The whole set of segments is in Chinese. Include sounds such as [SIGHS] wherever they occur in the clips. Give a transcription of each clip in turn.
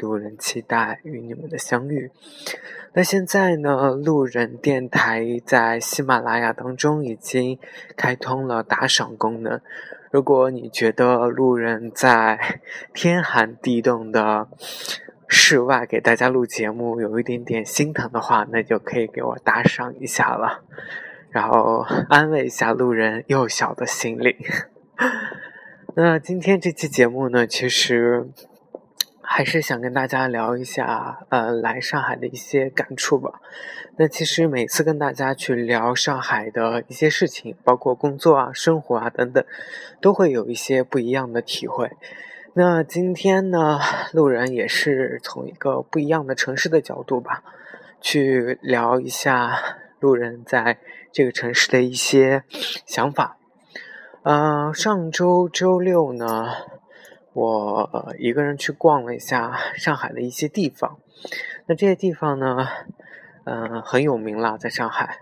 路人期待与你们的相遇。那现在呢，路人电台在喜马拉雅当中已经开通了打赏功能。如果你觉得路人在 [LAUGHS] 天寒地冻的，室外给大家录节目有一点点心疼的话，那就可以给我打赏一下了，然后安慰一下路人幼小的心灵。[LAUGHS] 那今天这期节目呢，其实还是想跟大家聊一下，呃，来上海的一些感触吧。那其实每次跟大家去聊上海的一些事情，包括工作啊、生活啊等等，都会有一些不一样的体会。那今天呢，路人也是从一个不一样的城市的角度吧，去聊一下路人在这个城市的一些想法。呃，上周周六呢，我一个人去逛了一下上海的一些地方。那这些地方呢，嗯，很有名啦，在上海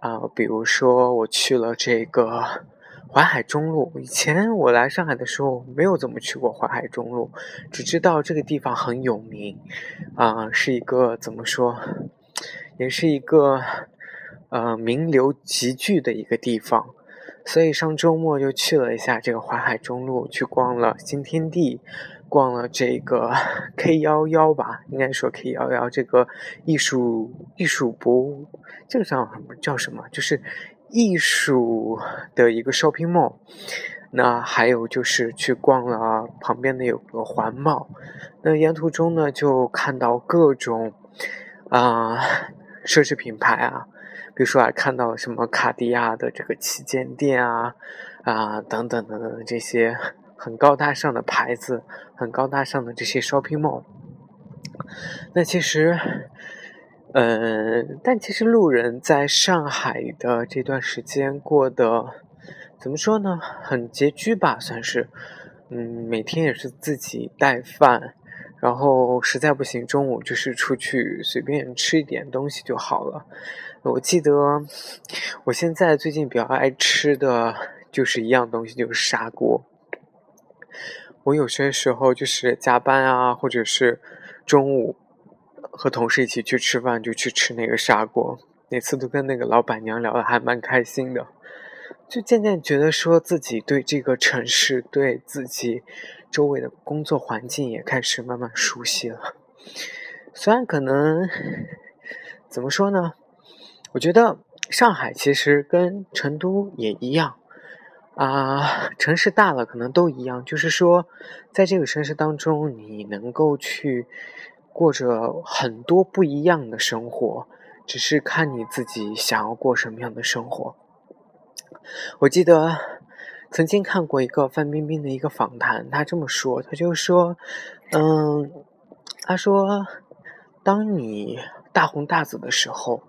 啊，比如说我去了这个。淮海中路，以前我来上海的时候没有怎么去过淮海中路，只知道这个地方很有名，啊，是一个怎么说，也是一个呃名流集聚的一个地方，所以上周末就去了一下这个淮海中路，去逛了新天地，逛了这个 [LAUGHS] K 幺幺吧，应该说 K 幺幺这个艺术艺术博物，这个叫什么叫什么？就是。艺术的一个 shopping mall，那还有就是去逛了旁边的有个环贸，那沿途中呢就看到各种啊奢侈品牌啊，比如说还看到什么卡地亚的这个旗舰店啊啊等等等等这些很高大上的牌子，很高大上的这些 shopping mall，那其实。嗯，但其实路人在上海的这段时间过得怎么说呢？很拮据吧，算是。嗯，每天也是自己带饭，然后实在不行，中午就是出去随便吃一点东西就好了。我记得我现在最近比较爱吃的就是一样东西，就是砂锅。我有些时候就是加班啊，或者是中午。和同事一起去吃饭，就去吃那个砂锅，每次都跟那个老板娘聊的还蛮开心的，就渐渐觉得说自己对这个城市，对自己周围的工作环境也开始慢慢熟悉了。虽然可能怎么说呢，我觉得上海其实跟成都也一样啊，城市大了可能都一样，就是说在这个城市当中，你能够去。过着很多不一样的生活，只是看你自己想要过什么样的生活。我记得曾经看过一个范冰冰的一个访谈，她这么说，她就说：“嗯，她说，当你大红大紫的时候，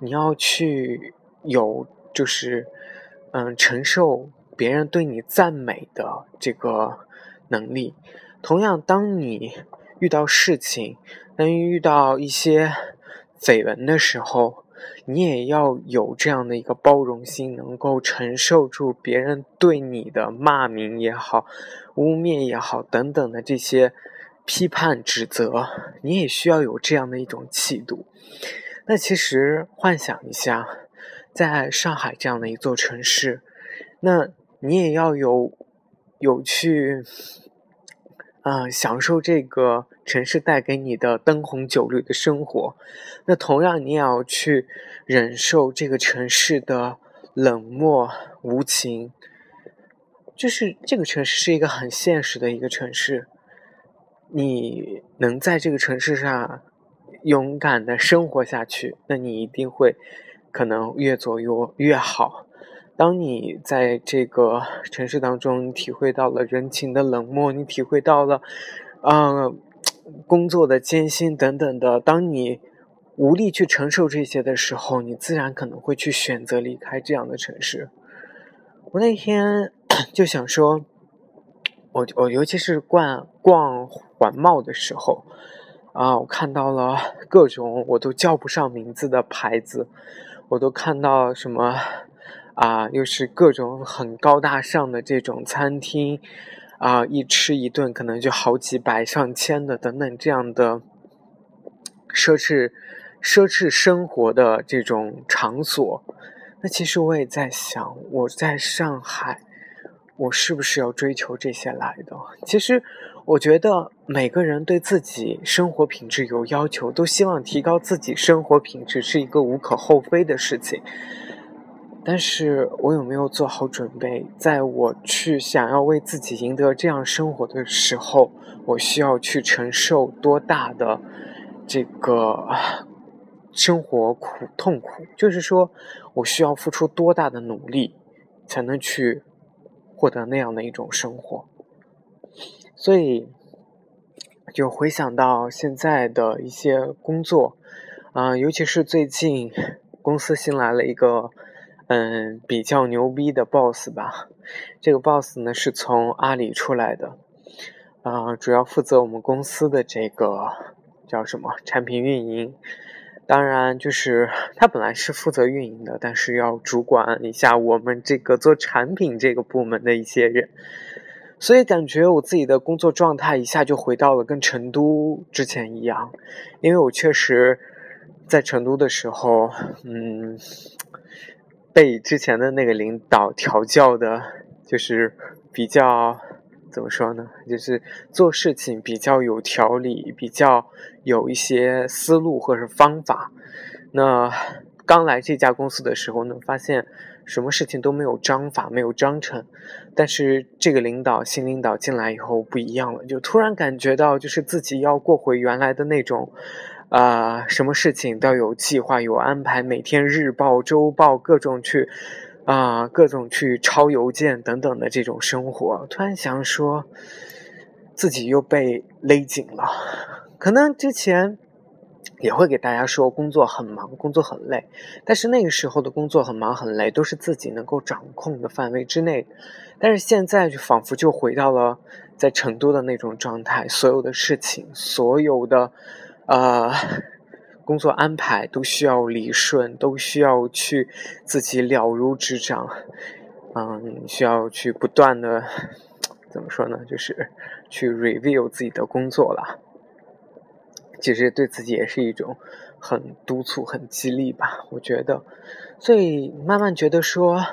你要去有就是嗯承受别人对你赞美的这个能力。同样，当你……”遇到事情，当遇到一些绯闻的时候，你也要有这样的一个包容心，能够承受住别人对你的骂名也好、污蔑也好等等的这些批判指责，你也需要有这样的一种气度。那其实幻想一下，在上海这样的一座城市，那你也要有有去。啊，享受这个城市带给你的灯红酒绿的生活，那同样你也要去忍受这个城市的冷漠无情。就是这个城市是一个很现实的一个城市，你能在这个城市上勇敢的生活下去，那你一定会可能越做越越好。当你在这个城市当中你体会到了人情的冷漠，你体会到了，嗯，工作的艰辛等等的。当你无力去承受这些的时候，你自然可能会去选择离开这样的城市。我那天 [CLEARS THROAT] 就想说，我我尤其是逛逛环贸的时候，啊，我看到了各种我都叫不上名字的牌子，我都看到什么啊，又是各种很高大上的这种餐厅，啊，一吃一顿可能就好几百上千的等等这样的奢侈。奢侈生活的这种场所，那其实我也在想，我在上海，我是不是要追求这些来的？其实，我觉得每个人对自己生活品质有要求，都希望提高自己生活品质，是一个无可厚非的事情。但是我有没有做好准备，在我去想要为自己赢得这样生活的时候，我需要去承受多大的这个？生活苦痛苦，就是说我需要付出多大的努力，才能去获得那样的一种生活。所以，就回想到现在的一些工作，啊，尤其是最近公司新来了一个嗯比较牛逼的 boss 吧。这个 boss 呢是从阿里出来的，啊，主要负责我们公司的这个叫什么产品运营。当然，就是他本来是负责运营的，但是要主管一下我们这个做产品这个部门的一些人，所以感觉我自己的工作状态一下就回到了跟成都之前一样，因为我确实在成都的时候，嗯，被之前的那个领导调教的，就是比较。怎么说呢？就是做事情比较有条理，比较有一些思路或者是方法。那刚来这家公司的时候呢，发现什么事情都没有章法，没有章程。但是这个领导新领导进来以后不一样了，就突然感觉到就是自己要过回原来的那种，啊，什么事情都有计划、有安排，每天日报、周报各种去。啊，各种去抄邮件等等的这种生活，突然想说，自己又被勒紧了。可能之前也会给大家说工作很忙，工作很累，但是那个时候的工作很忙很累，都是自己能够掌控的范围之内。但是现在就仿佛就回到了在成都的那种状态，所有的事情，所有的呃。工作安排都需要理顺，都需要去自己了如指掌，嗯，需要去不断的怎么说呢？就是去 review 自己的工作了。其实对自己也是一种很督促、很激励吧，我觉得。所以慢慢觉得说。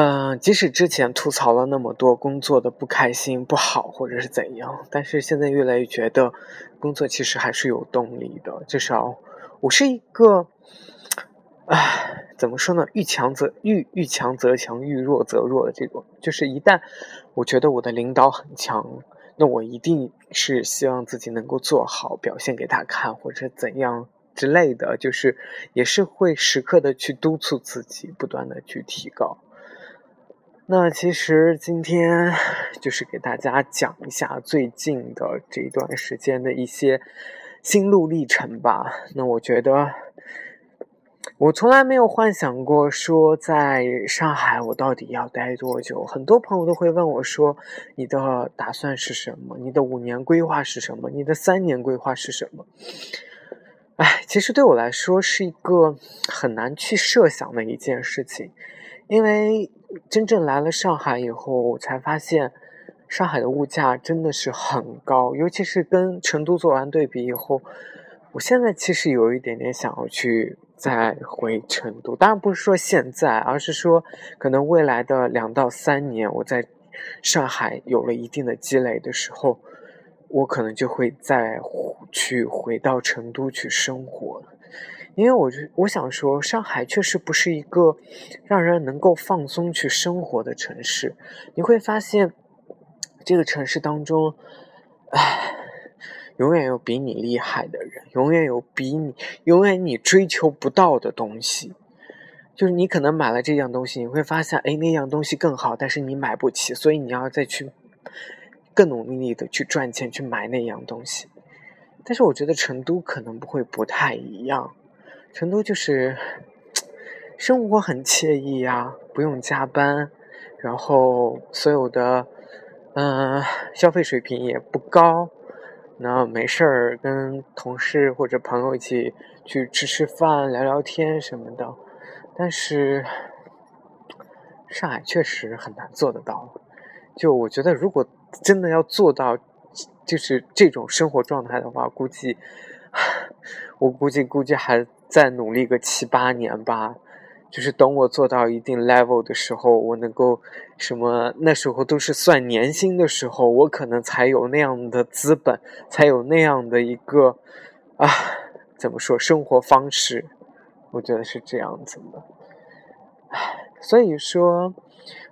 嗯，即使之前吐槽了那么多工作的不开心、不好，或者是怎样，但是现在越来越觉得工作其实还是有动力的。至少我是一个，唉，怎么说呢？遇强则遇遇强则强，遇弱则弱的这种。就是一旦我觉得我的领导很强，那我一定是希望自己能够做好，表现给他看，或者怎样之类的。就是也是会时刻的去督促自己，不断的去提高。那其实今天就是给大家讲一下最近的这一段时间的一些心路历程吧。那我觉得我从来没有幻想过说在上海我到底要待多久。很多朋友都会问我说：“你的打算是什么？你的五年规划是什么？你的三年规划是什么？”哎，其实对我来说是一个很难去设想的一件事情，因为。真正来了上海以后，我才发现上海的物价真的是很高，尤其是跟成都做完对比以后，我现在其实有一点点想要去再回成都。当然不是说现在，而是说可能未来的两到三年，我在上海有了一定的积累的时候，我可能就会再去回到成都去生活。因为我就我想说，上海确实不是一个让人能够放松去生活的城市。你会发现，这个城市当中，唉，永远有比你厉害的人，永远有比你，永远你追求不到的东西。就是你可能买了这样东西，你会发现，哎，那样东西更好，但是你买不起，所以你要再去更努力的去赚钱去买那样东西。但是我觉得成都可能不会不太一样，成都就是生活很惬意呀，不用加班，然后所有的嗯消费水平也不高，那没事儿跟同事或者朋友一起去吃吃饭、聊聊天什么的。但是上海确实很难做得到，就我觉得如果真的要做到。就是这种生活状态的话，估计 [SIGHS] 我估计估计还再努力个七八年吧。就是等我做到一定 level 的时候，我能够什么？那时候都是算年薪的时候，我可能才有那样的资本，才有那样的一个啊，怎么说生活方式？我觉得是这样子的。所以说，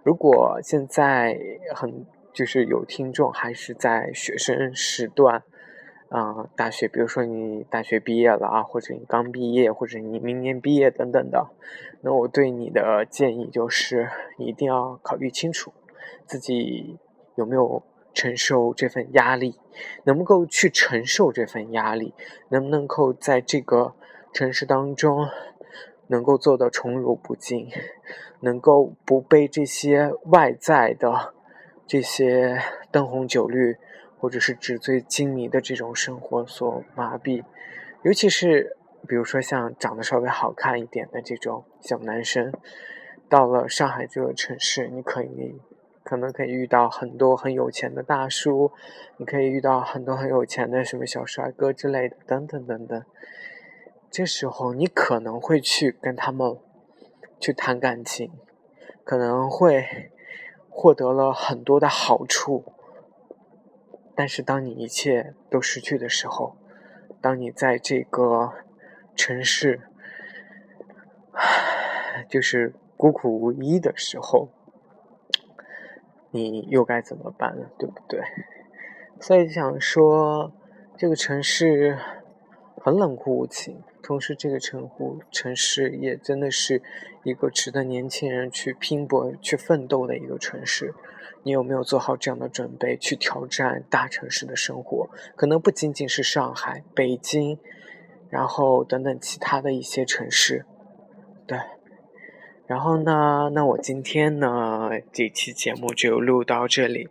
如果现在很。就是有听众还是在学生时段，啊，大学，比如说你大学毕业了啊，或者你刚毕业，或者你明年毕业等等的，那我对你的建议就是一定要考虑清楚，自己有没有承受这份压力，能不能够去承受这份压力，能不能够在这个城市当中能够做到宠辱不惊，能够不被这些外在的。这些灯红酒绿，或者是纸醉金迷的这种生活所麻痹，尤其是比如说像长得稍微好看一点的这种小男生，到了上海这个城市，你可以可能可以遇到很多很有钱的大叔，你可以遇到很多很有钱的什么小帅哥之类的，等等等等。这时候你可能会去跟他们去谈感情，可能会。获得了很多的好处，但是当你一切都失去的时候，当你在这个城市就是孤苦无依的时候，你又该怎么办呢？对不对？所以想说，这个城市很冷酷无情。同时，这个城湖城市也真的是一个值得年轻人去拼搏、去奋斗的一个城市。你有没有做好这样的准备去挑战大城市的生活？可能不仅仅是上海、北京，然后等等其他的一些城市，对。然后呢？那我今天呢？这期节目就录到这里。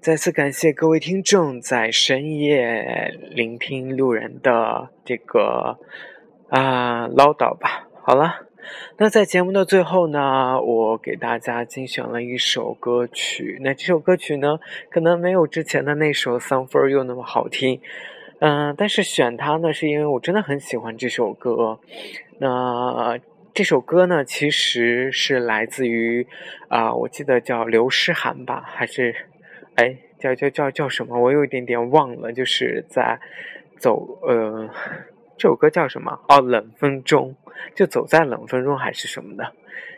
再次感谢各位听众在深夜聆听路人的这个。啊，唠叨吧。好了，那在节目的最后呢，我给大家精选了一首歌曲。那这首歌曲呢，可能没有之前的那首《Song for You》那么好听。嗯，但是选它呢，是因为我真的很喜欢这首歌。那这首歌呢，其实是来自于啊，我记得叫刘诗涵吧，还是哎，叫叫叫叫什么？我有一点点忘了，就是在走呃。这首歌叫什么？哦，冷风中，就走在冷风中还是什么的。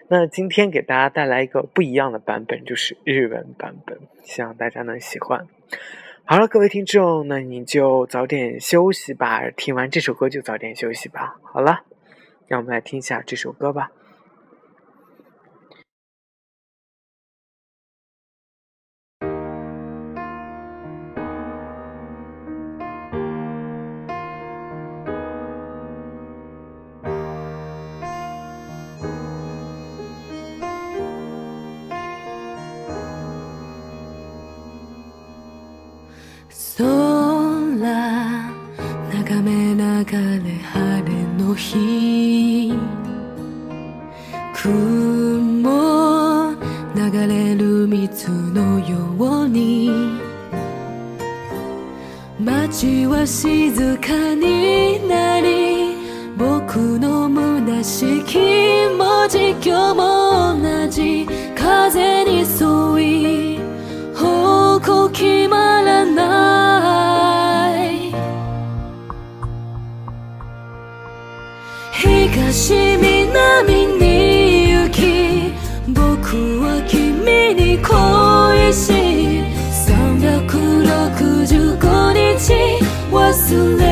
那今天给大家带来一个不一样的版本，就是日文版本，希望大家能喜欢。好了，各位听众，那你就早点休息吧。听完这首歌就早点休息吧。好了，让我们来听一下这首歌吧。れる水のように。街は静かになり僕の虚しき文字今日も同じ。風に沿い方向決まらない。東南忘